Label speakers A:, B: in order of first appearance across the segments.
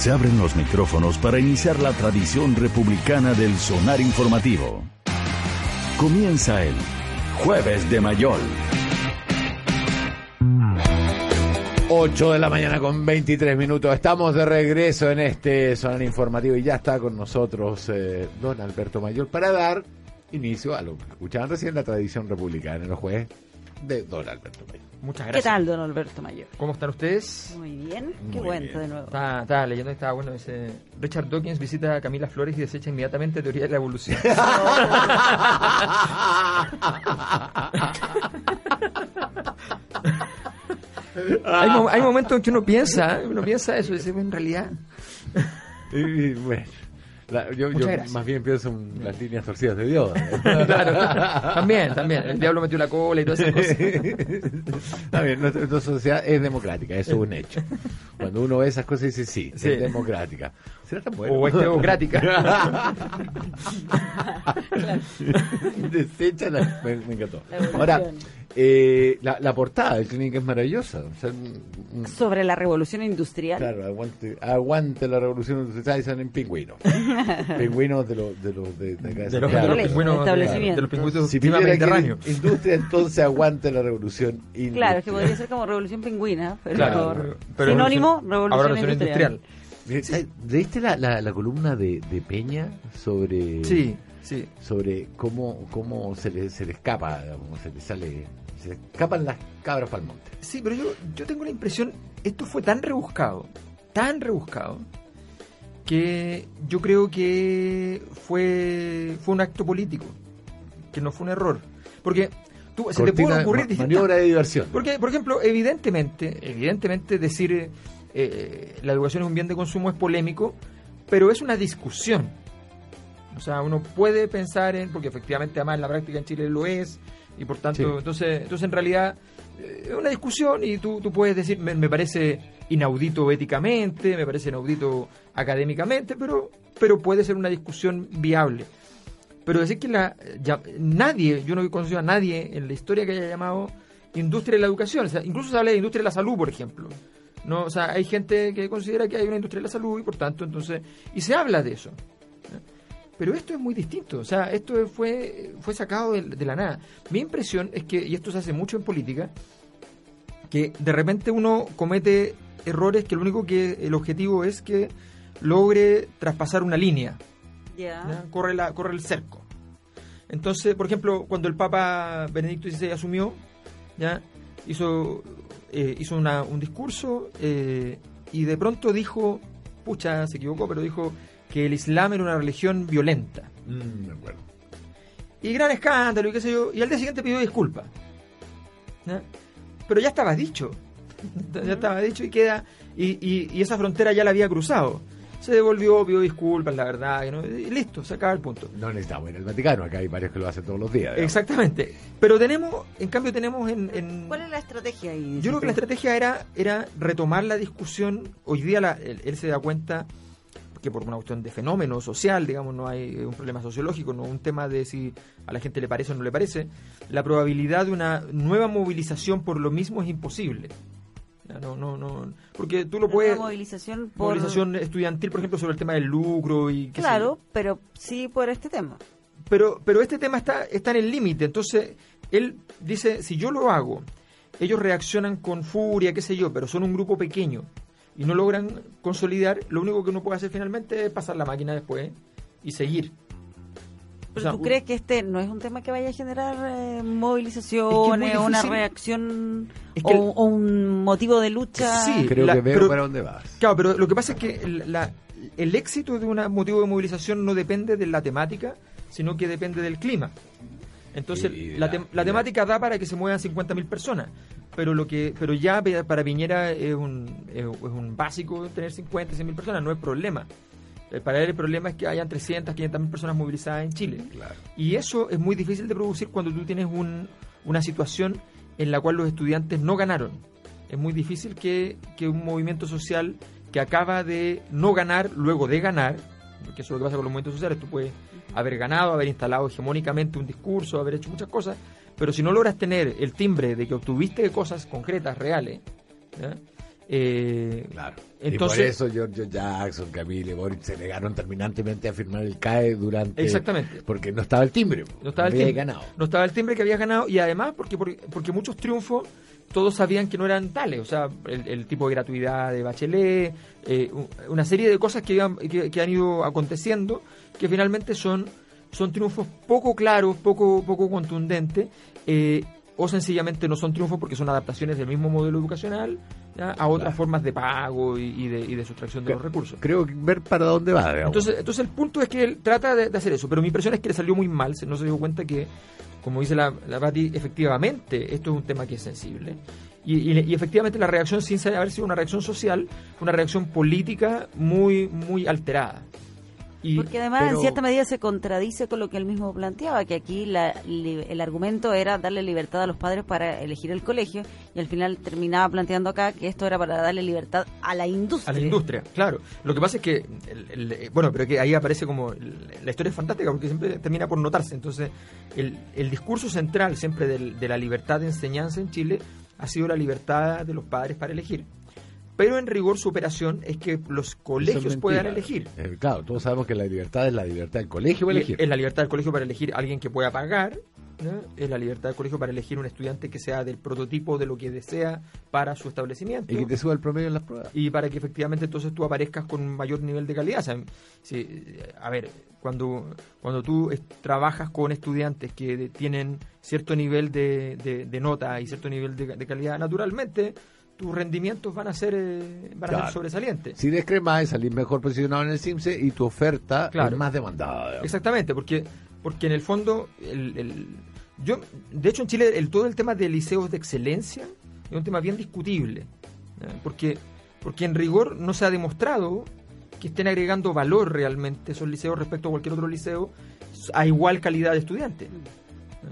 A: Se abren los micrófonos para iniciar la tradición republicana del sonar informativo. Comienza el Jueves de Mayol.
B: 8 de la mañana con 23 minutos. Estamos de regreso en este sonar informativo y ya está con nosotros eh, don Alberto Mayor para dar inicio a lo que escuchaban recién la tradición republicana los jueves de don Alberto Mayor.
C: Muchas
D: ¿Qué
C: gracias.
D: tal, don Alberto Mayor?
C: ¿Cómo están ustedes?
D: Muy bien. Qué
B: Muy
D: cuento
B: bien.
D: de nuevo.
C: Estaba, estaba leyendo y estaba bueno. Dice, Richard Dawkins visita a Camila Flores y desecha inmediatamente teoría de la evolución. hay, mo- hay momentos en que uno piensa, uno piensa eso, y dice, en realidad...
B: Bueno, la- yo, yo más bien pienso en las líneas torcidas de Dios.
C: Claro, también, también. El diablo metió la cola y todas esas cosas.
B: Está bien, nuestra, nuestra sociedad es democrática, eso es un hecho. Cuando uno ve esas cosas dice sí,
C: Sí.
B: es democrática. ¿Será tan bueno?
C: O es teocrática.
B: Desecha la- me, me encantó. Ahora, eh, la, la portada del clínico es maravillosa. O sea, un- un-
D: Sobre la revolución industrial.
B: claro, aguante, aguante la revolución industrial y salen en pingüinos. pingüinos de los de, los de, de de
C: De los, de
B: Santiago.
C: los pingüinos, de, de los pingüinos
B: Si industria, entonces aguante la revolución industrial.
D: Claro, es que podría ser como revolución pingüina, pero
C: Claro, pero
D: sinónimo,
C: revolución-
D: revolución, industrial.
C: industrial.
B: ¿Leíste la, la, la columna de, de Peña sobre
C: Sí, sí.
B: sobre cómo, cómo se, le, se le escapa, cómo se le sale, se escapan las cabras para el monte?
C: Sí, pero yo, yo tengo la impresión, esto fue tan rebuscado, tan rebuscado, que yo creo que fue, fue un acto político, que no fue un error. Porque tú, se te puede ocurrir
B: ma- maniobra de diversión.
C: Porque, por ejemplo, evidentemente, evidentemente decir eh, eh, la educación es un bien de consumo es polémico, pero es una discusión. O sea, uno puede pensar en, porque efectivamente además en la práctica en Chile lo es, y por tanto,
B: Sí.
C: entonces, entonces en realidad eh, es una discusión y tú, tú puedes decir, me, me parece inaudito éticamente, me parece inaudito académicamente, pero, pero puede ser una discusión viable. Pero decir que la, ya- nadie, yo no he conocido a nadie en la historia que haya llamado industria de la educación. O sea, incluso se habla de industria de la salud, por ejemplo. No, o sea, hay gente que considera que hay una industria de la salud y por tanto, entonces, y se habla de eso. ¿eh? Pero esto es muy distinto, o sea, esto fue, fue sacado de, de la nada. Mi impresión es que, y esto se hace mucho en política, que de repente uno comete errores que lo único que el objetivo es que logre traspasar una línea.
D: ¿ya?
C: Corre, la, corre el cerco. Entonces, por ejemplo, cuando el Papa Benedicto XVI asumió, ya hizo, eh, hizo una- un discurso eh, y de pronto dijo, pucha, se equivocó, pero dijo que el Islam era una religión violenta.
B: Mm, me acuerdo.
C: Y gran escándalo y qué sé yo. Y al día siguiente pidió disculpas. Pero ya estaba dicho. Ya estaba dicho y queda. Y, y- y esa frontera ya la había cruzado. Se devolvió, pidió disculpas, la verdad. no- y listo, se acaba el punto.
B: No necesitamos ir al Vaticano, acá hay varios que lo hacen todos los días. digamos.
C: Exactamente. Pero tenemos, en cambio, tenemos en. en-
D: ¿Cuál es la estrategia ahí?
C: yo creo que la estrategia era, era retomar la discusión. Hoy día la- él, él se da cuenta que por una cuestión de fenómeno social, digamos, no hay un problema sociológico, no un tema de si a la gente le parece o no le parece, la probabilidad de una nueva movilización por lo mismo es imposible. No, no, no, porque tú lo
D: Una
C: puedes...
D: movilización por...
C: Movilización estudiantil, por ejemplo, sobre el tema del lucro y qué sé yo.
D: Claro, pero sí por este tema.
C: Pero, pero este tema está, está en el límite. Entonces, él dice, si yo lo hago, ellos reaccionan con furia, qué sé yo, pero son un grupo pequeño y no logran consolidar, lo único que uno puede hacer finalmente es pasar la máquina después y seguir. O
D: ¿Pero
C: sea,
D: tú
C: un-
D: crees que este no es un tema que vaya a generar eh, movilizaciones,
C: Es que es muy
D: una reacción
C: Es que
D: o,
C: el-
D: o un motivo de lucha?
C: Sí,
B: Creo
C: la-
B: que veo
C: pero-
B: para dónde vas.
C: Claro, pero lo que pasa es que el, la- el éxito de un motivo de movilización no depende de la temática, sino que depende del clima. Entonces,
B: Y
C: la,
B: la-
C: temática da para que se muevan 50.000 personas, pero lo que pero ya para Piñera es un, es, un básico tener 50, 100 mil personas, no es problema. Eh, Para él el problema es que hayan 300, 500 mil personas movilizadas en Chile. Y eso es muy difícil de producir cuando tú tienes un- una situación en la cual los estudiantes no ganaron. Es muy difícil que, que un movimiento social que acaba de no ganar luego de ganar, porque eso es lo que pasa con los movimientos sociales, tú puedes haber ganado, haber instalado hegemónicamente un discurso, haber hecho muchas cosas, pero si no logras tener el timbre de que obtuviste cosas concretas, reales, ¿ya? Eh,
B: Claro.
C: Entonces-
B: y por eso Giorgio Jackson, Camille Boric se negaron terminantemente a firmar el CAE durante.
C: Exactamente.
B: Porque no estaba el timbre.
C: no estaba el
B: había
C: timbre.
B: ganado.
C: No estaba el timbre que había ganado y además porque, porque, porque muchos triunfos todos sabían que no eran tales. O sea, el, el tipo de gratuidad de Bachelet, eh, una serie de cosas que, iban- que, que han ido aconteciendo que finalmente son, son triunfos poco claros, poco, poco contundentes. eh, o sencillamente no son triunfos porque son adaptaciones del mismo modelo educacional ¿ya? a otras
B: Claro.
C: formas de pago y, y de, y de sustracción de los recursos.
B: Creo que ver para dónde va. digamos.
C: Entonces, entonces el punto es que él trata de, de hacer eso, pero mi impresión es que le salió muy mal, no se dio cuenta que, como dice la, la Pati, efectivamente esto es un tema que es sensible. Y, y- y efectivamente la reacción, sin haber sido una reacción social, fue una reacción política muy, muy alterada. Y,
D: Porque además
B: pero-
D: en cierta medida se contradice con lo que él mismo planteaba, que aquí la- li- el argumento era darle libertad a los padres para elegir el colegio y al final terminaba planteando acá que esto era para darle libertad a la industria.
C: a la industria, claro. Lo que pasa es que, el- el- eh, bueno, pero que ahí aparece como, la historia es fantástica porque siempre termina por notarse. Entonces, el, el discurso central siempre del- de la libertad de enseñanza en Chile ha sido la libertad de los padres para elegir. Pero en rigor su operación es que los colegios puedan elegir.
B: Eh, claro, todos sabemos que la libertad es la libertad del colegio para elegir.
C: Es la libertad del colegio para elegir a alguien que pueda pagar. ¿no? Es la libertad del colegio para elegir un estudiante que sea del prototipo de lo que desea para su establecimiento.
B: Y que te suba el promedio en las pruebas.
C: y para que efectivamente entonces tú aparezcas con un mayor nivel de calidad. O sea, si- a ver, cuando, cuando tú es- trabajas con estudiantes que de- tienen cierto nivel de, de- de nota y cierto nivel de calidad, naturalmente tus rendimientos van a ser, eh, van a
B: Claro.
C: ser sobresalientes.
B: Si descrees más, salís mejor posicionado en el CIMSE y tu oferta
C: Claro.
B: es más demandada. digamos.
C: Exactamente, porque, porque en el fondo, el, el- yo, de hecho en Chile el, todo el tema de liceos de excelencia es un tema bien discutible, porque, porque en rigor no se ha demostrado que estén agregando valor realmente esos liceos respecto a cualquier otro liceo a igual calidad de estudiante.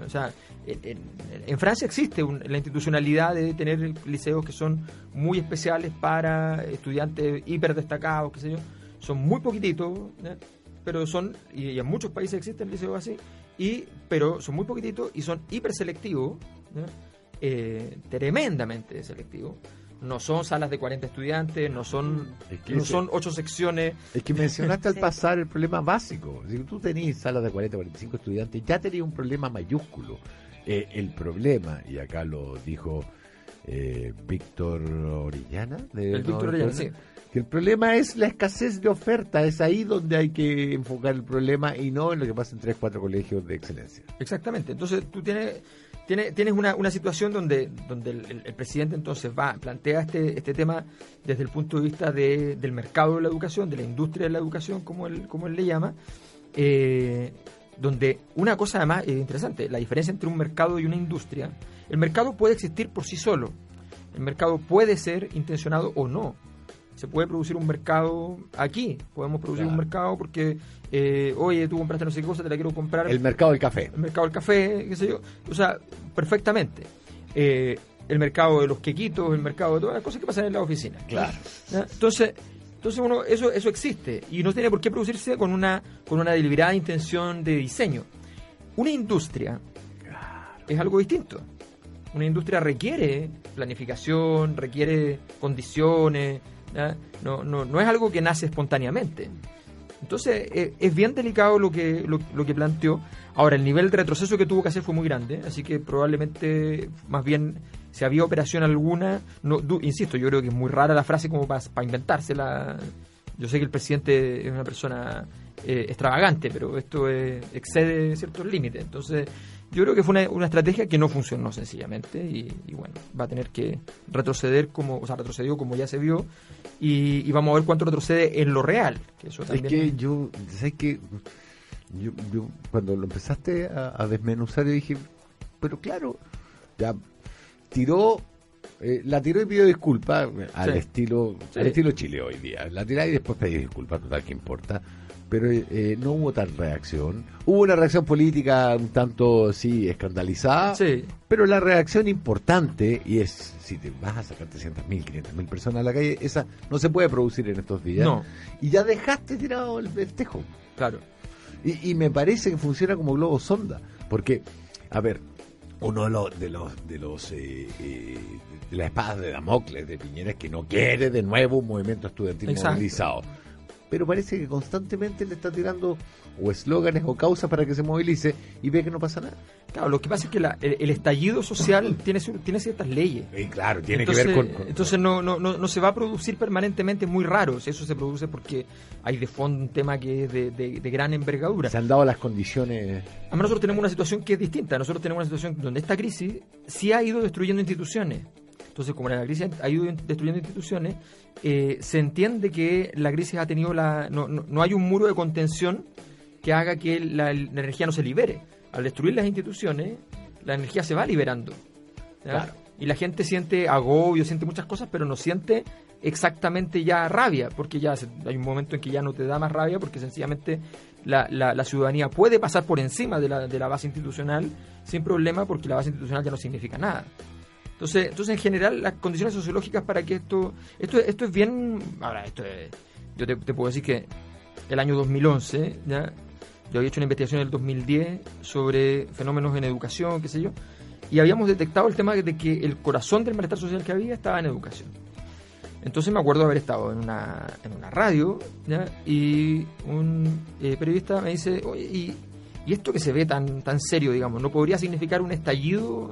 C: O sea, en, Francia existe un- la institucionalidad de tener liceos que son muy especiales para estudiantes hiper destacados, qué sé yo. Son muy poquititos, ¿ya? pero son, y, y en muchos países existen liceos así, y, pero son muy poquititos y son hiper selectivos, ¿ya? Eh, tremendamente selectivos. No son salas de 40 estudiantes, no son,
B: Es que
C: no
B: ese-
C: son ocho secciones.
B: Es que mencionaste al pasar el problema básico. Si tú tenés salas de 40, 45 estudiantes, ya tenías un problema mayúsculo. Eh, el problema, y acá lo dijo eh, Víctor Orellana, de
C: El Víctor. Orellana, sí.
B: que el problema es la escasez de oferta. Es ahí donde hay que enfocar el problema y no en lo que pasa en 3, 4 colegios de excelencia.
C: Exactamente. Entonces tú tienes, tienes, tienes una, una situación donde, donde el, el- el presidente entonces va, plantea este, este tema desde el punto de vista de- del mercado de la educación, de la industria de la educación, como él, como él le llama, eh, donde una cosa además es interesante, la diferencia entre un mercado y una industria, el mercado puede existir por sí solo, el mercado puede ser intencionado o no. Se puede producir un mercado aquí, podemos producir un mercado porque, eh, oye, tú compraste no sé qué cosa, te la quiero comprar
B: El mercado del café.
C: el mercado del café, qué sé yo, o sea, perfectamente. Eh, el mercado de los quequitos, el mercado de todas las cosas que pasan en la oficina.
B: Claro.
C: ¿Ya? Entonces, entonces uno, eso, eso existe y no tiene por qué producirse con una, con una deliberada intención de diseño. Una industria es algo distinto. Una industria requiere planificación, requiere condiciones, no, no, no es algo que nace espontáneamente. Entonces, eh, es bien delicado lo que, lo, lo que planteó. Ahora, el nivel de retroceso que tuvo que hacer fue muy grande, así que probablemente, más bien, si había operación alguna, no, du- insisto, yo creo que es muy rara la frase como para inventársela. Yo sé que el presidente es una persona eh, extravagante, pero esto eh, excede ciertos límites. Entonces, yo creo que fue una, una estrategia que no funcionó sencillamente y, y bueno, va a tener que retroceder como, o sea, retrocedió como ya se vio y, y vamos a ver cuánto retrocede en lo real. Que eso
B: Es que yo, sé que yo, yo cuando lo empezaste a, a desmenuzar, yo dije, pero claro, ya tiró eh, la tiró y pidió disculpas eh, al
C: Sí.
B: estilo
C: Sí.
B: al estilo Chile hoy día. La tiró y después pidió disculpas, total que importa. Pero eh, no hubo tal reacción. Hubo una reacción política un tanto, sí, escandalizada.
C: Sí.
B: Pero la reacción importante, y es, si te vas a sacar 300.000, 500.000 personas a la calle, esa no se puede producir en estos días.
C: No.
B: Y ya dejaste tirado el, el tejo.
C: Claro.
B: Y, y me parece que funciona como globo sonda. Porque, a ver, uno de los de los de los eh, eh, de la espada de Damocles de Piñera es que no quiere de nuevo un movimiento estudiantil
C: Exacto.
B: movilizado. Pero parece que constantemente le está tirando o eslóganes o causas para que se movilice y ve que no pasa nada.
C: Claro, lo que pasa es que la- el, el estallido social tiene, tiene ciertas leyes.
B: Y claro, tiene
C: entonces,
B: que ver con, con-
C: entonces no, no, no, no se va a producir permanentemente, muy raro. Si eso se produce porque hay de fondo un tema que es de, de- de gran envergadura.
B: se han dado las condiciones.
C: Además nosotros tenemos una situación que es distinta. Nosotros tenemos una situación donde esta crisis sí ha ido destruyendo instituciones. Entonces, como la crisis ha ido destruyendo instituciones, eh, se entiende que la crisis ha tenido la... No, no, no hay un muro de contención que haga que la, la energía no se libere. Al destruir las instituciones, la energía se va liberando. Y la gente siente agobio, siente muchas cosas, pero no siente exactamente ya rabia, porque ya hay un momento en que ya no te da más rabia, porque sencillamente la, la- la ciudadanía puede pasar por encima de la, de la base institucional sin problema, porque la base institucional ya no significa nada. Entonces, entonces en general, las condiciones sociológicas para que esto. Esto, esto es bien. Ahora, esto es. Yo te, puedo decir que el año 2011, ¿ya? yo había hecho una investigación en el 2010 sobre fenómenos en educación, qué sé yo, y habíamos detectado el tema de que el corazón del malestar social que había estaba en educación. Entonces me acuerdo de haber estado en una, en una radio ¿ya? y un eh, periodista me dice, oye, y, y esto que se ve tan, tan serio, digamos, ¿no podría significar un estallido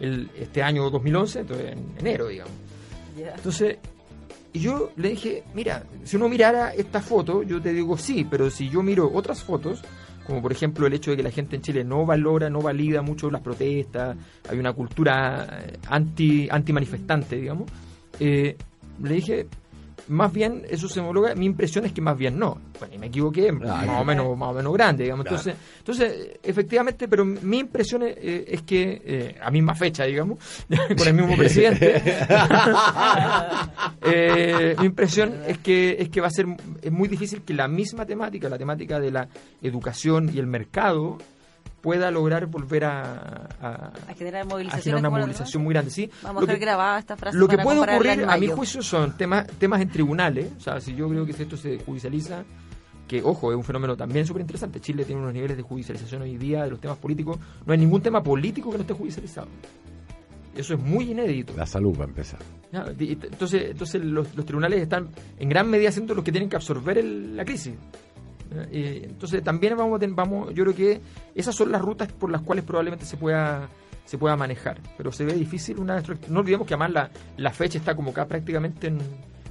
C: el- este año 2011, entonces en enero, digamos? Entonces, yo le dije, mira, si uno mirara esta foto, yo te digo sí, pero si yo miro otras fotos, como por ejemplo el hecho de que la gente en Chile no valora, no valida mucho las protestas, hay una cultura eh, anti, anti manifestante, digamos, eh, le dije, más bien eso se homologa, mi impresión es que más bien no. Bueno, y me equivoqué, más o menos, más o menos grande, digamos.
B: Claro.
C: Entonces, entonces, efectivamente, pero mi impresión es, es que, eh, a misma fecha, digamos, con el mismo presidente, eh, mi impresión es que, es que va a ser es muy difícil que la misma temática, la temática de la educación y el mercado, pueda lograr volver a, a,
D: A generar
C: a
D: movilizaciones.
C: generar una movilización muy grande. ¿sí?
D: Vamos
C: Lo
D: a
C: que-
D: grabada esta frase.
C: lo que
D: para
C: puede ocurrir, a mi juicio, son temas, temas en tribunales. O sea, si yo creo que si esto se judicializa, que ojo, es un fenómeno también súper interesante. Chile tiene unos niveles de judicialización hoy día de los temas políticos. No hay ningún tema político que no esté judicializado. Eso es muy inédito.
B: La salud va a empezar.
C: Entonces, entonces los, los tribunales están en gran medida siendo los que tienen que absorber el- la crisis. Y entonces también vamos, vamos, yo creo que esas son las rutas por las cuales probablemente se pueda se pueda manejar, pero se ve difícil una no olvidemos que además la, la fecha está como acá prácticamente en,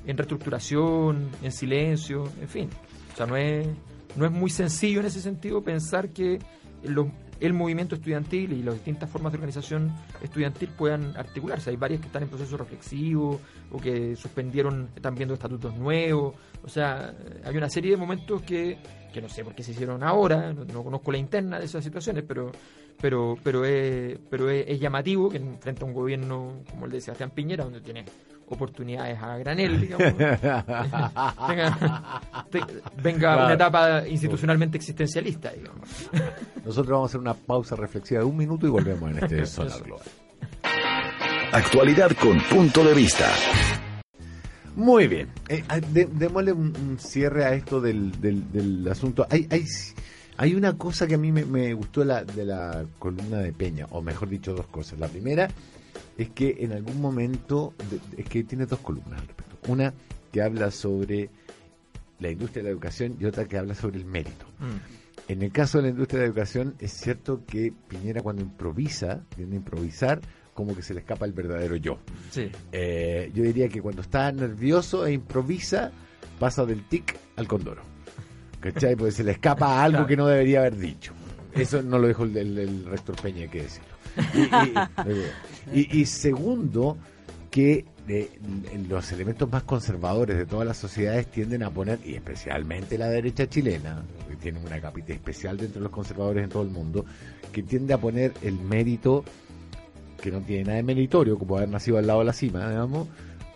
C: en reestructuración, en silencio, en fin. O sea, no es, no es muy sencillo en ese sentido pensar que los- el movimiento estudiantil y las distintas formas de organización estudiantil puedan articularse. Hay varias que están en proceso reflexivo o que suspendieron, están viendo estatutos nuevos. O sea, hay una serie de momentos que, que no sé por qué se hicieron ahora, no, no conozco la interna de esas situaciones, pero pero pero es, pero es, es llamativo que en- frente a un gobierno como el de Sebastián Piñera, donde tiene oportunidades a granel, digamos, venga, te- venga
B: Claro.
C: una etapa institucionalmente existencialista, digamos.
B: Nosotros vamos a hacer una pausa reflexiva de un minuto y volvemos en este Sonar Global.
A: Actualidad con punto de vista.
B: Muy bien. Eh, ah, de- démosle un, un cierre a esto del, del, del asunto. Hay, hay, hay una cosa que a mí me, me gustó la, de la columna de Peña, o mejor dicho, dos cosas. La primera es que en algún momento, es que tiene dos columnas al respecto. Una que habla sobre la industria de la educación y otra que habla sobre el mérito. En el caso de la industria de la educación, es cierto que Piñera cuando improvisa, tiende a improvisar, como que se le escapa el verdadero yo.
C: Sí.
B: Eh, yo diría que cuando está nervioso e improvisa, pasa del tic al condoro. ¿Cachai? Porque se le escapa algo
C: Claro.
B: que no debería haber dicho. Eso no lo dijo el, el- el rector Peña, hay que decirlo. Y, y- y- y segundo, que eh, los elementos más conservadores de todas las sociedades tienden a poner, y especialmente la derecha chilena, que tiene una capita especial dentro de los conservadores en todo el mundo, que tiende a poner el mérito que no tiene nada de meritorio, como haber nacido al lado de la cima, digamos,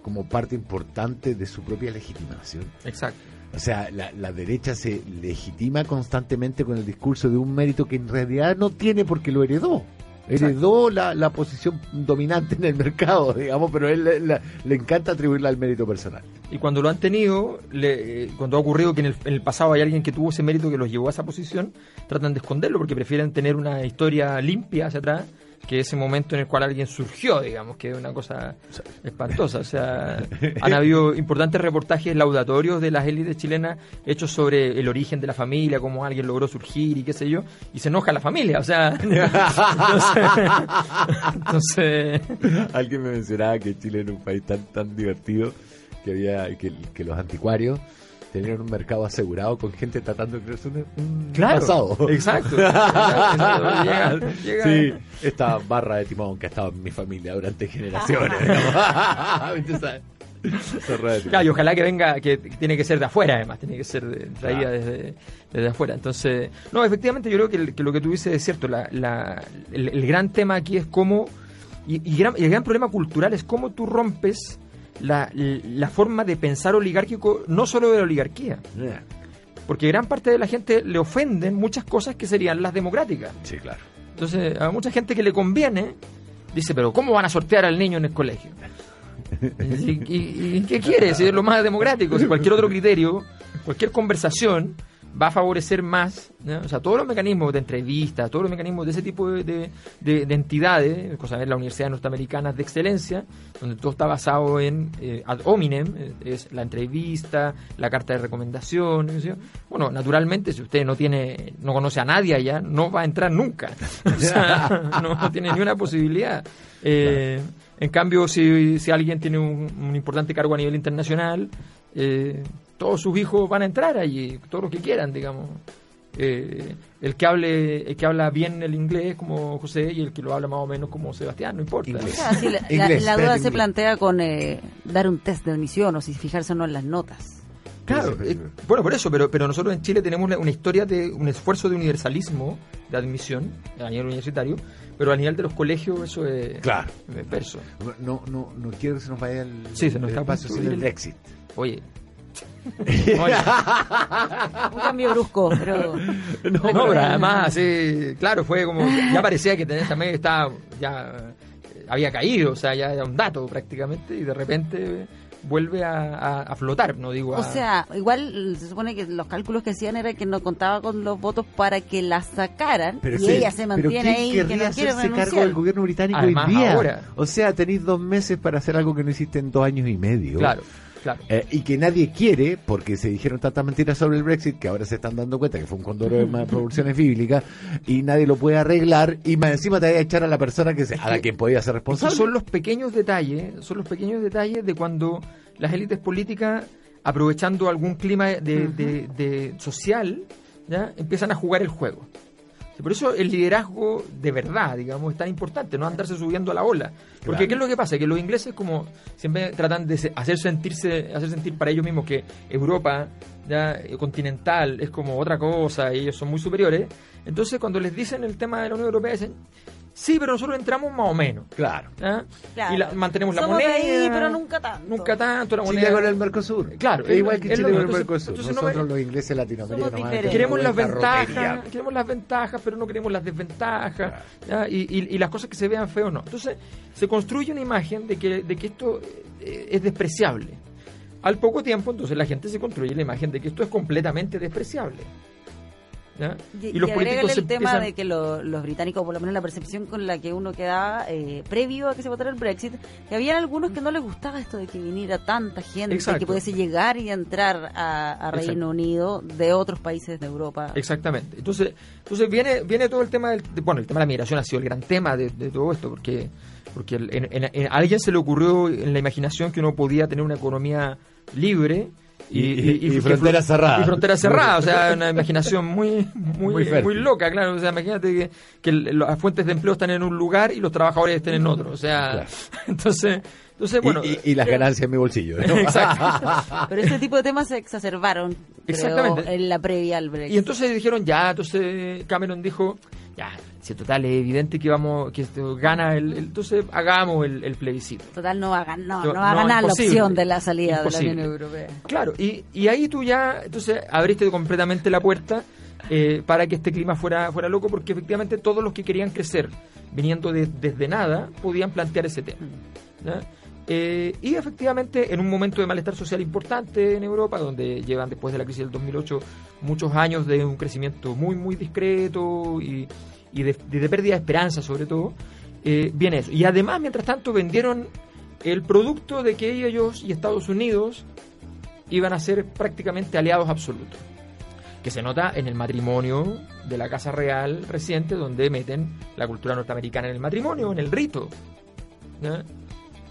B: como parte importante de su propia legitimación.
C: Exacto.
B: O sea, la, la derecha se legitima constantemente con el discurso de un mérito que en realidad no tiene porque lo heredó. Heredó la, la posición dominante en el mercado, digamos, pero él le, le- le encanta atribuirla al mérito personal.
C: Y cuando lo han tenido, le- eh, cuando ha ocurrido que en el, en el pasado hay alguien que tuvo ese mérito que los llevó a esa posición, tratan de esconderlo porque prefieren tener una historia limpia hacia atrás que ese momento en el cual alguien surgió, digamos, que es una cosa espantosa. O sea, han habido importantes reportajes laudatorios de las élites chilenas hechos sobre el origen de la familia, cómo alguien logró surgir y qué sé yo, y se enoja la familia, o sea, entonces, entonces
B: Alguien me mencionaba que Chile era un país tan tan divertido que había que, que los anticuarios tenían un mercado asegurado con gente tratando de crearse un, un
C: Claro,
B: pasado.
C: exacto. Exacto. Llega- llega-
B: Sí, esta barra de timón que ha estado en mi familia durante generaciones.
C: Claro, y ojalá que venga, que tiene que ser de afuera además, tiene que ser de- traída desde, desde afuera. Entonces, no, efectivamente yo creo que, el- que lo que tú dices es cierto. La, la- el, el gran tema aquí es cómo, y, y gran- y el gran problema cultural es cómo tú rompes la, la forma de pensar oligárquico, no solo de la oligarquía, porque gran parte de la gente le ofenden muchas cosas que serían las democráticas.
B: Sí, claro.
C: Entonces, a mucha gente que le conviene, dice, pero ¿cómo van a sortear al niño en el colegio? ¿Y, y- y qué quiere? Si es lo más democrático, si cualquier otro criterio, cualquier conversación va a favorecer más, ¿no? o sea, todos los mecanismos de entrevista, todos los mecanismos de ese tipo de, de- de- de entidades, cosa la Universidad Norteamericana de Excelencia, donde todo está basado en eh, ad hominem, eh, es la entrevista, la carta de recomendación, bueno, naturalmente si usted no tiene, no conoce a nadie allá, no va a entrar nunca, o sea, no, no tiene ni una posibilidad. Eh, en cambio, si, si alguien tiene un, un importante cargo a nivel internacional, eh, todos sus hijos van a entrar allí, todos los que quieran, digamos. Eh, el que hable el que habla bien el inglés como José y el que lo habla más o menos como Sebastián, no importa.
B: Inglés.
D: O sea, sí, la, la-
B: Inglés,
D: la duda se
B: inglés.
D: plantea con eh, dar un test de admisión o si fijarse o no en las notas.
C: Claro, eh, bueno, por eso, pero, pero nosotros en Chile tenemos una historia de un esfuerzo de universalismo de admisión a nivel universitario, pero a nivel de los colegios eso es,
B: Claro. No, no, no quiero que se nos vaya el,
C: Sí, se nos
B: el
C: por
B: sin el Brexit.
C: Oye. Oye.
D: Un cambio brusco, pero...
C: No, pero además, sí, claro, fue como. Ya parecía que Teresa May estaba. Ya eh, había caído, o sea, ya era un dato prácticamente, y de repente vuelve a, a- a flotar, no digo a.
D: O sea, igual se supone que los cálculos que hacían era que no contaba con los votos para que la sacaran y
B: sí,
D: ella se
B: pero
D: mantiene
B: ¿quién
D: ahí que no quiere
B: hacerse cargo del gobierno británico
C: Además,
B: hoy día?
C: ahora.
B: O sea, tenéis dos meses para hacer algo que no hiciste en dos años y medio.
C: Claro, claro.
B: Eh, y que nadie quiere, porque se dijeron tantas mentiras sobre el Brexit que ahora se están dando cuenta que fue un condoro de más producciones bíblicas y nadie lo puede arreglar y más encima te voy a echar a la persona que se, a la
C: que-
B: podía ser responsable.
C: son los pequeños detalles, son los pequeños detalles de cuando las élites políticas, aprovechando algún clima de, de- de social, ¿ya? empiezan a jugar el juego. Por eso el liderazgo de verdad, digamos, es tan importante, no andarse subiendo a la ola. Porque
B: Claro.
C: ¿qué es lo que pasa? Que los ingleses como siempre tratan de hacer sentirse, hacer sentir para ellos mismos que Europa ya eh, continental es como otra cosa y ellos son muy superiores. Entonces cuando les dicen el tema de la Unión Europea dicen, sí, pero nosotros entramos más o menos.
B: Claro.
C: ¿ya?
D: Claro.
C: Y la- mantenemos la
D: Somos
C: moneda.
D: ahí, pero nunca tanto.
C: Nunca tanto la
B: Chile
C: moneda.
B: con el Mercosur.
C: Claro,
B: Es igual que Chile con el.
C: Entonces-
B: Mercosur.
C: no
B: Nosotros
C: me-
B: los ingleses latinoamericanos.
C: Queremos las ventajas, queremos las ventajas, pero no queremos las desventajas. Y, y- y las cosas que se vean feas no. Entonces, se construye una imagen de que, de que esto eh, es despreciable. Al poco tiempo, entonces la gente se construye la imagen de que esto es completamente despreciable. ¿Ya?
D: Y,
C: Y los
D: y
C: políticos
D: el tema
C: empiezan-
D: de que lo- los británicos, por lo menos la percepción con la que uno quedaba eh, previo a que se votara el Brexit, que había algunos que no les gustaba esto de que viniera tanta gente,
C: Exacto.
D: que pudiese llegar y entrar a, a Reino
C: Exacto.
D: Unido de otros países de Europa.
C: Exactamente. Entonces, entonces viene, viene todo el tema del, de- bueno, el tema de la migración ha sido el gran tema de, de todo esto, porque, porque en- en- en- a alguien se le ocurrió en la imaginación que uno podía tener una economía libre y,
B: Y- y
C: flo-
B: cerradas.
C: Y fronteras cerradas, o sea, una imaginación muy, muy,
B: Muy
C: loca, claro. O sea, imagínate que, las fuentes de empleo están en un lugar y los trabajadores estén en otro. O sea,
B: Claro.
C: entonces, entonces
B: Y-
C: bueno.
B: y, y las ganancias en mi bolsillo.
D: Pero ese tipo de temas se exacerbaron creo, en la previa al Brexit.
C: Y entonces dijeron, ya, entonces Cameron dijo, ya, si total es evidente que vamos que esto gana el, el- entonces hagamos el, el plebiscito.
D: Total, no va a, no,
C: No,
D: no va a ganar la opción de la salida
C: Imposible.
D: de la Unión Europea.
C: Claro, y, y ahí tú ya, entonces, abriste completamente la puerta eh, para que este clima fuera, fuera loco, porque efectivamente todos los que querían crecer viniendo de- desde nada podían plantear ese tema. ¿ya? Eh, y efectivamente, en un momento de malestar social importante en Europa, donde llevan después de la crisis del 2008 muchos años de un crecimiento muy, muy discreto y, de, pérdida de esperanza, sobre todo, eh, viene eso. Y además, mientras tanto, vendieron el producto de que ellos y Estados Unidos iban a ser prácticamente aliados absolutos. Que se nota en el matrimonio de la Casa Real reciente, donde meten la cultura norteamericana en el matrimonio, en el rito.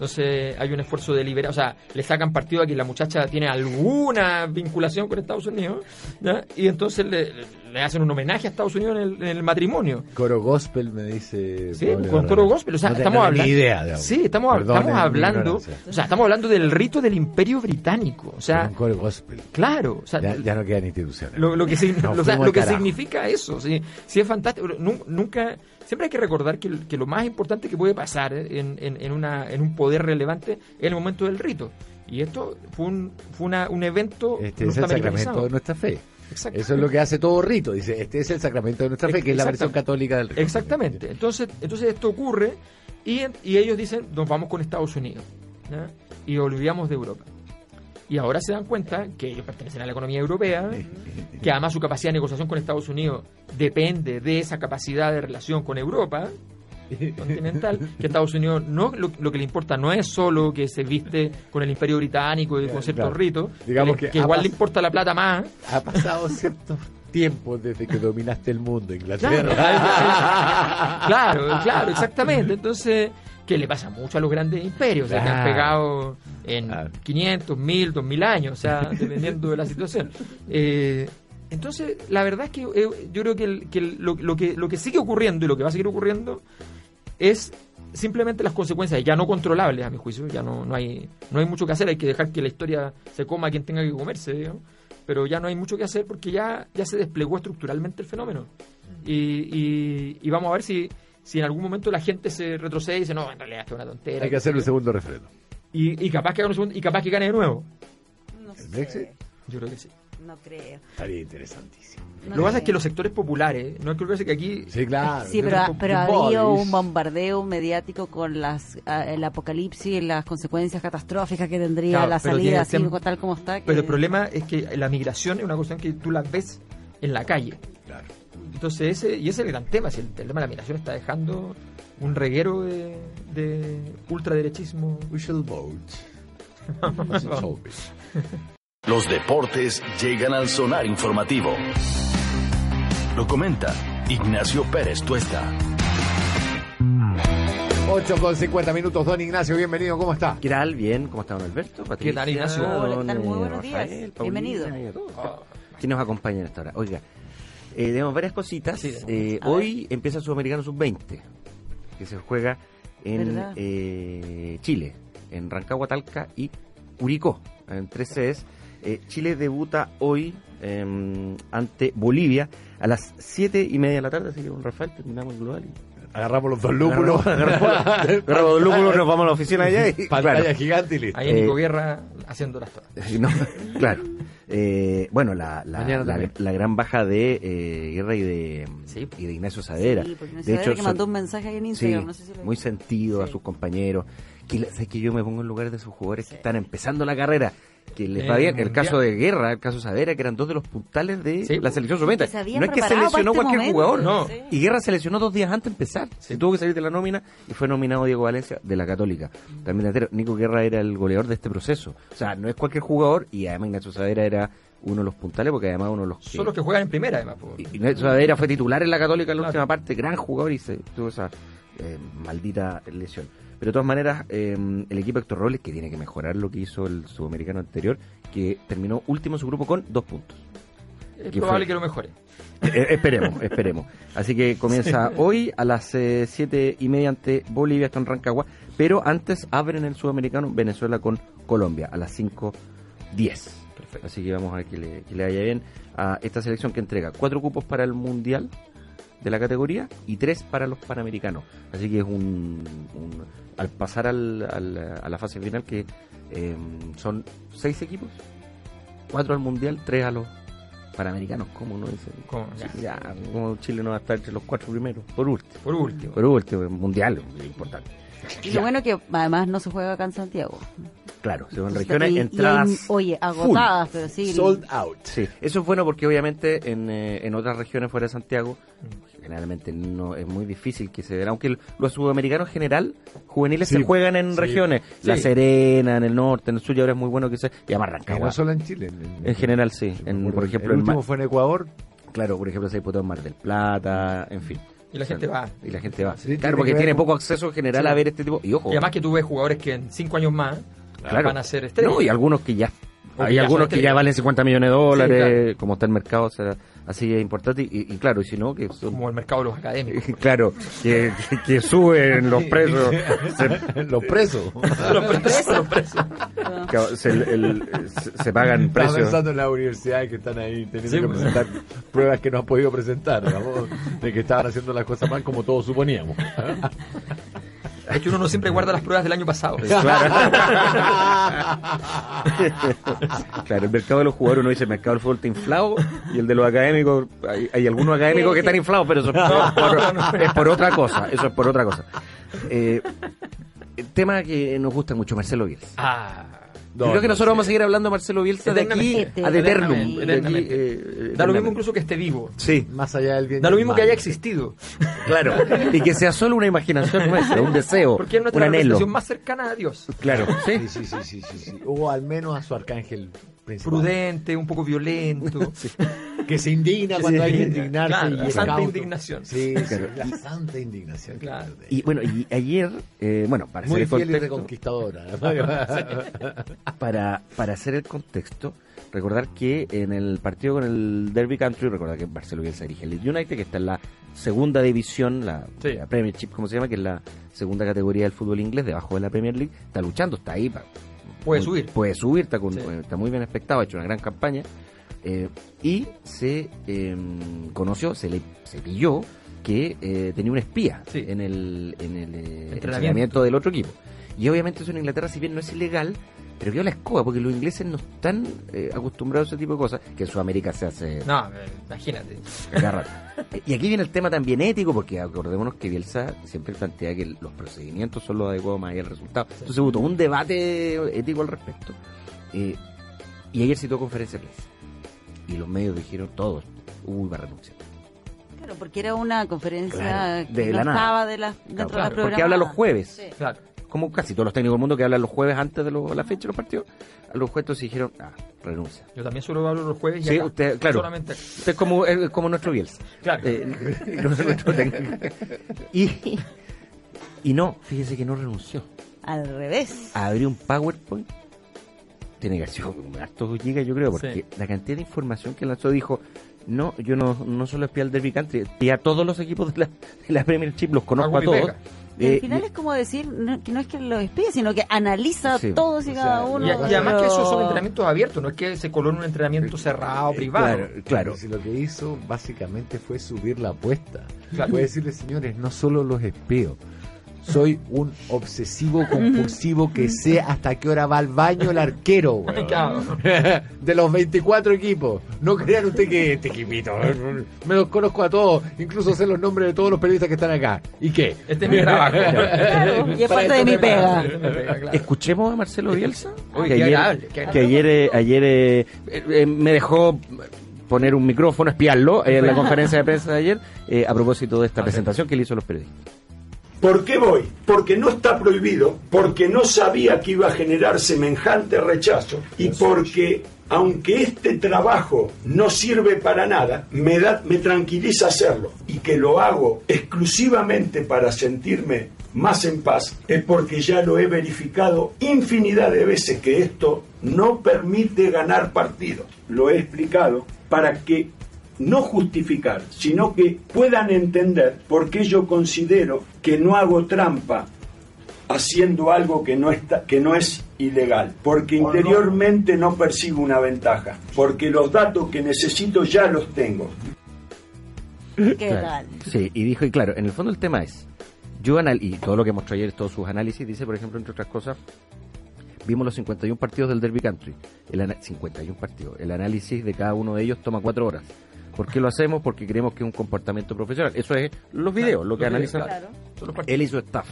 C: Entonces hay un esfuerzo deliberado, o sea, le sacan partido a que la muchacha tiene alguna vinculación con Estados Unidos, ¿ya? y entonces le, le hacen un homenaje a Estados Unidos en el, en el matrimonio.
B: Coro gospel me dice.
C: Sí,
B: Pablo
C: con coro gospel. O sea,
B: No
C: estamos
B: no
C: hablando.
B: idea, digamos.
C: sí, estamos,
B: Perdonen
C: estamos hablando. O sea, estamos hablando del rito del Imperio Británico. O sea,
B: Con coro gospel.
C: claro. O sea,
B: Ya, ya no quedan instituciones.
C: lo, lo que,
B: Nos
C: o sea, lo que significa eso, sí, sí es fantástico. Nu- Nunca, siempre hay que recordar que, que lo más importante que puede pasar en, en, en una, en un poder relevante es el momento del rito. Y esto fue un, fue una, un evento
B: Este es el sacramento de nuestra fe. Eso es lo que hace todo rito. Dice, este es el sacramento de nuestra fe, que es la versión católica del rito.
C: Exactamente. Entonces, entonces esto ocurre y, y ellos dicen, nos vamos con Estados Unidos. Y olvidamos de Europa. Y ahora se dan cuenta que ellos pertenecen a la economía europea, que además su capacidad de negociación con Estados Unidos depende de esa capacidad de relación con Europa continental, que Estados Unidos no lo, lo que le importa no es solo que se viste con el imperio británico y con ciertos
B: Claro.
C: ritos,
B: Digamos
C: que, igual le importa la plata más,
B: Ha pasado ciertos tiempos desde que dominaste el mundo,
C: Claro,
B: Inglaterra.
C: claro, claro, exactamente. Entonces, que le pasa mucho a los grandes imperios, o sea, que han pegado en
B: Claro.
C: 500, 1000, 2000 años, o sea, dependiendo de la situación. Eh, entonces, la verdad es que eh, yo creo que, el- que el- lo, lo que lo que sigue ocurriendo y lo que va a seguir ocurriendo es simplemente las consecuencias ya no controlables a mi juicio, ya no, no hay no hay mucho que hacer, hay que dejar que la historia se coma a quien tenga que comerse, digamos, pero ya no hay mucho que hacer porque ya, ya se desplegó estructuralmente el fenómeno. Y, y, y vamos a ver si, si en algún momento la gente se retrocede y dice, no, en realidad esto es una tontera.
B: Hay que hacer un segundo refrendo.
C: y, y capaz que haga un segundo- y capaz que gane de nuevo.
D: No
B: ¿El
D: sé,
B: Brexit?
C: Yo creo que sí.
D: no creo.
B: Estaría interesantísimo.
D: No
C: Lo que pasa es que los sectores populares, no es que olvidarse que aquí
B: Sí, claro.
D: Sí, pero, pero ha habido un bombardeo mediático con las ah, el apocalipsis y las consecuencias catastróficas que tendría
C: Claro,
D: la salida
C: tiene
D: así tal como está. que-
C: Pero el problema es que la migración es una cuestión que tú la ves en la calle.
B: Claro.
C: Entonces, ese, y ese es el gran tema. Si el, el tema de la migración está dejando un reguero de, de ultraderechismo.
B: We shall vote.
A: Los deportes llegan al sonar informativo. Lo comenta Ignacio Pérez Tuesta.
B: 8 con 50 minutos, don Ignacio, bienvenido, ¿cómo está?
E: ¿Qué tal? Bien, ¿cómo está don Alberto? Patricia,
C: tal, Ignacio?
D: Hola, ¿qué tal? Muy buenos días.
E: Rafael,
D: Bienvenido.
E: Paulina. ¿Quién nos acompaña en esta hora? Oiga, eh, tenemos varias cositas.
C: Sí.
E: Eh,
D: ver.
E: hoy empieza el Sudamericano Sub-20, que se juega en eh, Chile, en Rancagua, Talca y Curicó, en tres sedes. Eh, Chile debuta hoy em, ante Bolivia a las siete y media de la tarde, así que con Rafael terminamos el global. y-
B: Agarramos los dos lúpulos.
E: Agarramos agarramos los lúpulos, nos vamos a la oficina allá y
B: Pantalla
E: claro.
B: gigante y listo.
C: Ahí Nico
E: Eh,
C: Guerra haciendo las todas.
E: No, claro. Eh, bueno, la, la, gran baja de eh, Guerra y de,
C: Sí.
E: y de Ignacio Sadera.
D: Sí,
E: de hecho,
D: que
E: son-
D: mandó un mensaje ahí en Instagram,
E: sí,
D: no sé si lo
E: muy sentido a sus compañeros. Que, que yo me pongo en lugar de sus jugadores que están empezando la carrera, que les va
C: Eh,
E: bien. El caso de Guerra, el caso de Sadera, que eran dos de los puntales de
C: Sí,
E: la selección sub-20.
D: que se habían
E: No es que se lesionó
D: este
E: cualquier
D: momento,
E: jugador,
C: no.
D: sí.
E: y Guerra se lesionó dos días antes de empezar. Se tuvo que salir de la nómina y fue nominado Diego Valencia de la Católica. También. Nico Guerra era el goleador de este proceso. O sea, no es cualquier jugador y además Ignacio Sadera era uno de los puntales porque además uno de los que...
C: Son los que juegan en primera, además. po.
E: Y- Ignacio Sadera fue titular en la Católica en la
C: Claro.
E: última parte, gran jugador y se tuvo esa eh, maldita lesión. Pero de todas maneras, eh, el equipo Héctor Robles, que tiene que mejorar lo que hizo el sudamericano anterior, que terminó último en su grupo con dos puntos.
C: Es
E: ¿Qué
C: probable
E: fue?
C: que lo mejore.
E: Eh, esperemos, esperemos. Así que comienza hoy a las eh, siete y media ante Bolivia, está en Rancagua. Pero antes abren el sudamericano Venezuela con Colombia a las 5.10.
C: Perfecto.
E: Así que vamos a ver que le, que le vaya bien a esta selección que entrega cuatro cupos para el Mundial de la categoría y tres para los panamericanos. Así que es un, un- al pasar al, al- a la fase final que eh, son seis equipos, cuatro al mundial, tres a los panamericanos. ¿Cómo no dice?
C: ¿Cómo? Ya.
E: Ya, como Chile no va a estar entre los cuatro primeros, por último.
C: Por último.
E: Por último, mundial, es importante.
D: Y lo bueno que además no se juega acá en Santiago.
E: Claro, son regiones,
D: Y- y hay,
E: entradas.
D: oye, agotadas, pero sí.
B: Sold out.
E: Sí, eso es bueno porque obviamente en, eh, en otras regiones fuera de Santiago generalmente no es muy difícil que se vea, aunque los sudamericanos en general juveniles
B: Sí,
E: se juegan en
B: sí,
E: regiones, La. Serena, en el norte, en el sur, y ahora es muy bueno que se y además
B: Que
E: Rancagua.
B: no solo en Chile. En,
E: En general sí, en, por ejemplo
B: el
E: en
B: último fue en Ecuador.
E: claro, por ejemplo se disputó en Mar del Plata, en fin.
C: Y la gente va.
E: Y la gente va. Claro,
B: que
E: porque tiene poco acceso en general
C: Sí.
E: a ver este tipo y ojo.
C: Y además que tú ves jugadores que en cinco años más
E: claro.
C: van a ser estrellas.
E: No, y algunos que ya hay algunos que ya valen 50 millones de dólares,
C: Sí, claro.
E: como está el mercado, o sea, así es importante y, y claro, y si no que son
C: Como el mercado de los académicos.
E: Claro, que, que, que suben los precios. Se,
B: Los presos.
C: los presos, los presos.
E: que se, el- el- se- se pagan
B: Estaba
E: precios.
B: pensando en las universidades que están ahí teniendo
C: Sí,
B: que
C: pues.
B: presentar pruebas que no han podido presentar, de que estaban haciendo las cosas mal como todos suponíamos.
C: Es que uno no siempre guarda las pruebas del año pasado.
E: Claro, el mercado de los jugadores, uno dice el mercado del fútbol está inflado y el de los académicos, hay, hay algunos académicos que están inflados, pero eso es por, es por otra cosa. Eso es por otra cosa. Eh, tema que nos gusta mucho, Marcelo Bielsa.
C: Ah.
E: Yo creo que nosotros vamos a seguir hablando de Marcelo Bielsa de aquí ad eternum. Eh,
C: Da lo mismo incluso que esté vivo.
E: Sí,
B: Más allá del bien.
C: Da lo mismo que haya existido.
E: claro. Y que sea solo una imaginación nuestra, un deseo,
C: Porque es
E: un
C: nuestra
E: anhelo.
C: representación más cercana a Dios.
E: Claro, sí.
B: Sí, sí, sí, sí, sí, sí. O al menos a su arcángel principal.
C: Prudente, un poco violento.
B: Que se indigna cuando hay que indignarse.
C: Claro,
B: y
C: la santa
B: cauto.
C: indignación.
B: Sí, sí,
E: Claro.
B: la santa indignación.
C: Claro.
E: Y bueno, y ayer, eh, bueno, para
B: Muy
E: hacer el
B: fiel y
E: contexto,
B: reconquistadora.
E: para, para hacer el contexto, recordar que en el partido con el Derby Country, recordar que Barcelona Bielsa dirige el United, que está en la segunda división, la,
C: Sí.
E: la Premiership, como se llama, que es la segunda categoría del fútbol inglés, debajo de la Premier League, está luchando, está ahí. pa-
C: Puede
E: muy-
C: subir.
E: Puede subir, está, con-
C: Sí.
E: está muy bien expectado, ha hecho una gran campaña. Eh, y se eh, conoció, se le se pilló que eh, tenía un espía
C: Sí.
E: en el, en el eh,
C: Entrenamiento.
E: entrenamiento del otro equipo. Y obviamente eso en Inglaterra, si bien no es ilegal, pero quedó la escoba, porque los ingleses no están eh, acostumbrados a ese tipo de cosas, que en Sudamérica se hace
C: No, eh, imagínate.
E: Y aquí viene el tema también ético, porque acordémonos que Bielsa siempre plantea que los procedimientos son los adecuados más allá del resultado. Entonces hubo todo un debate ético al respecto. Eh, y ayer citó conferencia de prensa. Y los medios dijeron todos, uy, va a renunciar.
D: Claro, porque era una conferencia
E: Claro,
D: que
E: de
D: no
E: la nada.
D: estaba de la, dentro
E: Claro,
D: de la
E: porque habla los jueves.
D: Sí.
C: Claro.
E: Como casi todos los técnicos del mundo que hablan los jueves antes de lo- la fecha de los partidos, a los jueces dijeron, ah, renuncia.
C: Yo también solo hablo los jueves y
E: Sí,
C: acá.
E: usted, claro.
C: Solamente.
E: Usted es como, es como nuestro Bielsa.
C: Claro.
E: Eh, nuestro y, y no, fíjese que no renunció.
D: Al revés.
E: Abrió un PowerPoint. Tiene que haber sido un harto giga, yo creo, porque
C: Sí.
E: la cantidad de información que lanzó dijo. No, yo no, no solo espía al Derby Country, espía a todos los equipos de la, de la Premier Chip, los conozco a todos.
D: Y al
E: Eh,
D: final es como decir no, que no es que lo espíe, sino que analiza
E: Sí.
D: todos y
B: O
D: cada uno.
C: Y, y además que esos son entrenamientos abiertos, no es que se coló en un entrenamiento cerrado, privado.
E: Claro, claro.
B: Si lo que hizo básicamente fue subir la apuesta.
C: Claro.
B: Fue decirle, señores, no solo los espeo. Soy un obsesivo compulsivo que sé hasta qué hora va al baño el arquero. weón. De los 24 equipos. No crean usted que este equipito. Me los conozco a todos. Incluso sé los nombres de todos los periodistas que están acá. ¿Y qué?
C: Este es mi trabajo.
D: Claro, y es parte de
B: esto
D: mi pega.
C: Claro.
E: Escuchemos a Marcelo Bielsa.
C: Uy,
E: que ayer,
C: agradable, qué agradable.
E: que ayer, eh, ayer eh, eh, me dejó poner un micrófono, espiarlo eh, en la conferencia de prensa de ayer eh, a propósito de esta presentación que le hizo a los periodistas.
F: ¿Por qué voy? Porque no está prohibido, porque no sabía que iba a generar semejante rechazo y porque, aunque este trabajo no sirve para nada, me, da, me tranquiliza hacerlo y que lo hago exclusivamente para sentirme más en paz, es porque ya lo he verificado infinidad de veces que esto no permite ganar partidos. Lo he explicado para que no justificar, sino que puedan entender por qué yo considero que no hago trampa haciendo algo que no está que no es ilegal, porque interiormente no persigo una ventaja, porque los datos que necesito ya los tengo.
D: ¿Qué
E: Claro.
D: tal?
E: Sí, y dijo, y claro, en el fondo el tema es, yo anal y todo lo que mostró ayer, todos sus análisis, dice, por ejemplo, entre otras cosas, vimos los 51 partidos del Derby Country, el ana- 51 partidos, el análisis de cada uno de ellos toma cuatro horas. ¿Por qué lo hacemos? Porque creemos que es un comportamiento profesional. Eso es los videos, lo que
C: Los
E: analizan
C: videos,
D: Claro.
E: Él y su staff.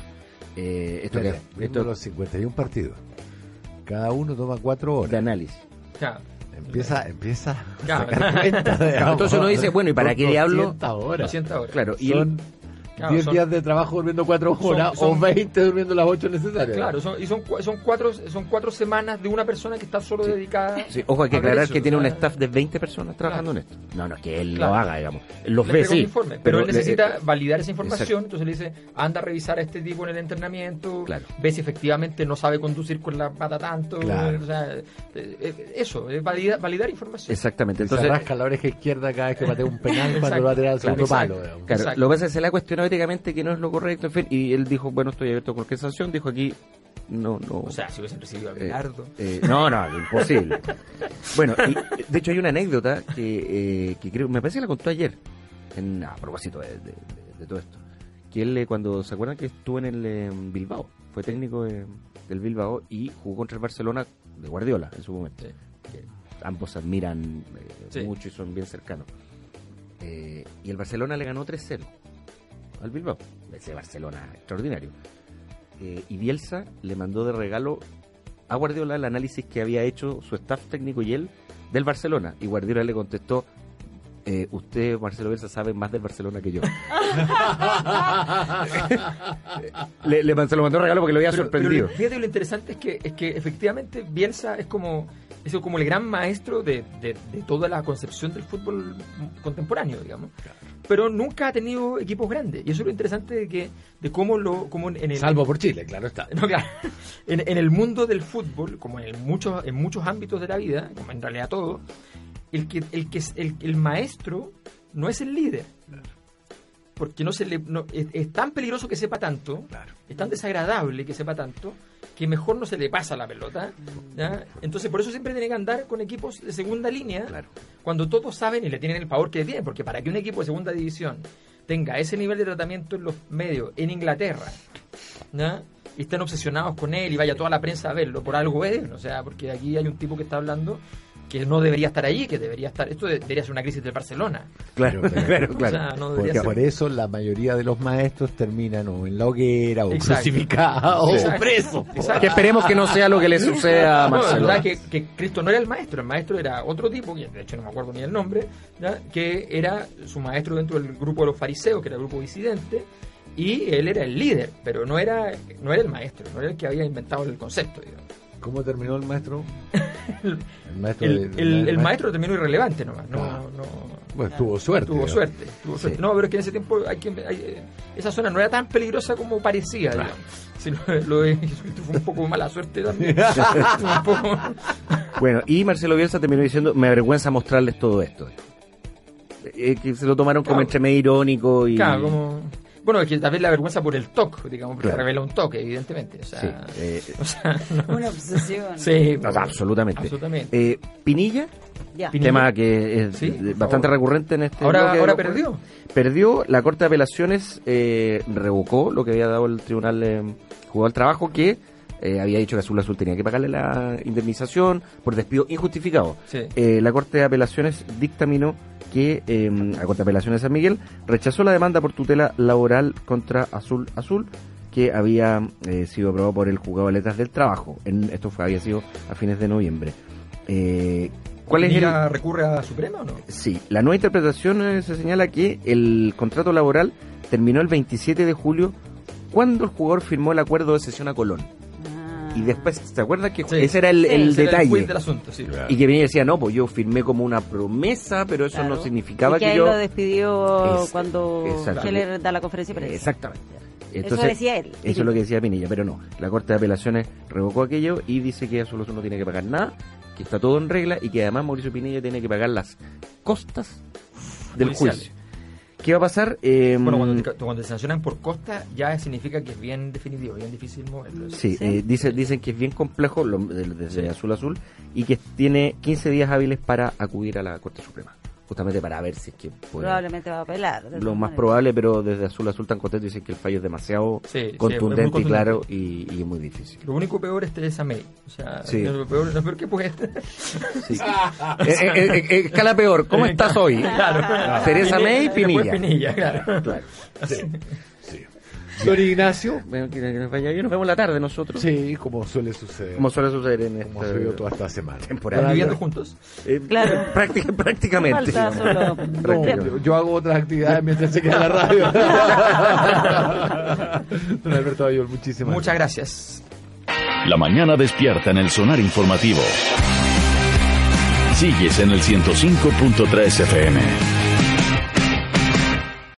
E: Eh, esto que,
B: Espérate,
E: esto
B: los 51 partidos. Cada uno toma cuatro
E: de
B: horas.
E: análisis.
C: Claro.
B: Empieza, empieza a sacar.
E: Entonces uno dice, bueno, ¿y para qué diablo?
B: 200 horas.
C: 200 horas.
E: Claro, y
B: Son
E: él-
C: Claro,
B: 10
C: son-
B: días de trabajo durmiendo 4
C: son-
B: horas
C: son-
B: o 20 durmiendo las 8 necesarias.
C: Claro, son, y son, son, cuatro, son cuatro semanas de una persona que está solo dedicada.
E: Sí, ojo, hay que aclarar
C: eso,
E: que tiene un staff de 20 personas trabajando en esto. No, no es que él
C: Claro.
E: lo haga, digamos. Los
C: le
E: ve, sí.
C: informe, pero, él
E: le-
C: necesita validar esa información,
E: Exacto.
C: entonces le dice, anda a revisar a este tipo en el entrenamiento,
E: Claro.
C: ve si efectivamente no sabe conducir con la pata tanto,
B: Claro.
C: o sea, eh, eh, eso, es validar, validar información.
E: Exactamente.
B: Se
E: Entonces,
B: rasca la oreja izquierda cada vez que patea un penal cuando va a tirar el segundo palo. digamos.
E: claro,
C: Exacto.
E: lo que pasa es que se le ha cuestionado que no es lo correcto, en fin, y él dijo, bueno, estoy abierto a cualquier sanción, dijo aquí, no, no.
C: O sea, si hubiesen recibido a
E: Eh,
C: Bilardo.
E: eh, no, no, imposible. bueno, y, de hecho hay una anécdota que, eh, que creo, me parece que la contó ayer, en, a propósito de, de- de- de todo esto. Que él, eh, cuando se acuerdan que estuvo en el Bilbao, fue técnico del Bilbao y jugó contra el Barcelona de Guardiola en su momento.
C: Sí.
E: Que ambos admiran
C: Sí.
E: mucho y son bien cercanos. Y el Barcelona le ganó 3-0 al Bilbao. Ese Barcelona extraordinario. Eh, y Bielsa le mandó de regalo a Guardiola el análisis que había hecho su staff técnico y él del Barcelona. Y Guardiola le contestó, eh, usted, Marcelo Bielsa, sabe más del Barcelona que yo. le, le se lo mandó de regalo porque lo había
C: Pero-
E: sorprendido.
C: pero fíjate lo interesante es que, es que efectivamente Bielsa es como, es como el gran maestro de, de- de toda la concepción del fútbol contemporáneo, digamos. Pero nunca ha tenido equipos grandes. Y eso es lo interesante de que de cómo lo cómo en el
B: Salvo por Chile, claro está.
C: no, claro. En, en el mundo del fútbol, como en muchos, en muchos ámbitos de la vida, como en realidad todo, el que, el que el, el maestro no es el líder. Porque no se le, no- es, es tan peligroso que sepa tanto, es tan desagradable que sepa tanto, que mejor no se le pasa la pelota. ¿ya? Entonces, por eso siempre tiene que andar con equipos de segunda línea, cuando todos saben y le tienen el favor que le tienen. Porque para que un equipo de segunda división tenga ese nivel de tratamiento en los medios en Inglaterra, ¿ya? y estén obsesionados con él y vaya toda la prensa a verlo, por algo es, o sea, porque aquí hay un tipo que está hablando que no debería estar allí, que debería estar, esto de- debería ser una crisis del Barcelona.
E: Claro,
B: Pero-
E: claro,
C: O
E: claro.
C: sea, no
B: Porque
C: ser.
B: por eso la mayoría de los maestros terminan o en la hoguera o
C: Exacto.
B: crucificados o
C: Exacto.
B: presos.
C: Exacto.
E: Que esperemos que no sea lo que le suceda a
C: No, la
E: Marcelo.
C: verdad es que, que Cristo no era el maestro, el maestro era otro tipo, que de hecho no me acuerdo ni el nombre, ¿ya? que era su maestro dentro del grupo de los fariseos, que era el grupo disidente, y él era el líder, pero no era, no era el maestro, no era el que había inventado el concepto. digamos.
B: ¿Cómo terminó el maestro? El maestro,
C: El,
B: de-
C: el-
B: de-
C: el maestro terminó irrelevante nomás, no,
B: Ah.
C: no,
B: Bueno, tuvo suerte.
C: tuvo
B: digamos.
C: suerte, tuvo suerte. No, pero es que en ese tiempo hay que, hay- eh, esa zona no era tan peligrosa como parecía, digamos. Sino, lo de Jesucristo fue un poco mala suerte también. un poco,
E: Bueno, y Marcelo Bielsa terminó diciendo, me avergüenza mostrarles todo esto. Eh, que se lo tomaron como entre medio irónico y...
C: Claro, como... Bueno, es que tal vez la vergüenza por el toque, digamos, porque
E: Claro.
C: revela un toque, evidentemente. O sea,
E: Sí, eh,
C: o sea, no.
D: Una obsesión.
C: Sí,
E: no, absolutamente.
C: Absolutamente.
E: Eh, Pinilla,
D: Ya.
E: Tema que es
C: Sí,
E: bastante
C: favor.
E: recurrente en este
C: Ahora, ahora perdió.
E: Perdió, la Corte de Apelaciones eh, revocó lo que había dado el Tribunal eh, Juzgado del Trabajo, que eh, había dicho que Azul Azul tenía que pagarle la indemnización por despido injustificado.
C: Sí.
E: Eh, la Corte de Apelaciones dictaminó que eh, la Corte de Apelaciones de San Miguel rechazó la demanda por tutela laboral contra Azul Azul que había eh, sido aprobado por el juzgado de letras del trabajo. En, esto fue, había sido a fines de noviembre. Eh, ¿Cuál es el,
C: ¿Pinilla recurre a Suprema o no?
E: Sí, la nueva interpretación se señala que el contrato laboral terminó el 27 de julio cuando el jugador firmó el acuerdo de cesión a Colón. Y después, ¿te acuerdas que
C: Sí.
E: ese era el,
D: Sí,
E: el
C: Ese era
E: detalle?
C: del asunto, sí.
E: y que venía y decía, no, pues yo firmé como una promesa, pero eso
D: Claro.
E: no significaba
D: Y que,
E: que,
D: él
E: yo...
D: lo despidió
E: Es-
D: cuando
E: exacto.
D: Heller da la conferencia de prensa.
E: Exactamente.
D: Eso decía él.
E: Eso es lo que decía Pinilla, pero no. La Corte de Apelaciones revocó aquello y dice que Azul no tiene que pagar nada, que está todo en regla y que además Mauricio Pinilla tiene que pagar las costas del juicio. ¿Qué va a pasar? Eh,
C: Bueno, cuando te, cuando te sancionan por costa, ya significa que es bien definitivo, bien difícil moverlo.
E: Sí,
D: Sí.
E: eh, dice, dicen que es bien complejo lo- de- desde
C: Sí.
E: Azul Azul y que tiene 15 días hábiles para acudir a la Corte Suprema. Justamente para ver si es que puede-
D: Probablemente va a apelar.
E: lo más
D: maneras.
E: probable, pero desde Azul Azul tan contento dicen que el fallo es demasiado
C: Sí, sí, es
E: contundente y
C: contundente.
E: claro y, y muy difícil.
C: Lo único peor es Teresa May. O sea,
E: Sí.
C: lo peor, lo peor que puede.
E: Sí. Eh, eh, eh, escala peor, ¿cómo estás hoy?
C: Claro.
E: Teresa May, Pinilla.
C: Pinilla, claro.
E: Claro.
B: Don Ignacio.
E: Bueno, que, que nos vaya bien, nos vemos en la tarde nosotros.
B: Sí, como suele suceder.
E: Como suele suceder en
B: como
E: esta
B: se vio toda esta semana.
E: temporada.
C: Viviendo juntos.
E: Eh,
D: Claro.
E: práctica- prácticamente.
D: Falta
B: yo hago otras actividades mientras se queda en la radio. Don Alberto Bayol, muchísimas
C: Muchas gracias.
A: La mañana despierta en el sonar informativo. Sigues en el 105.3 FM.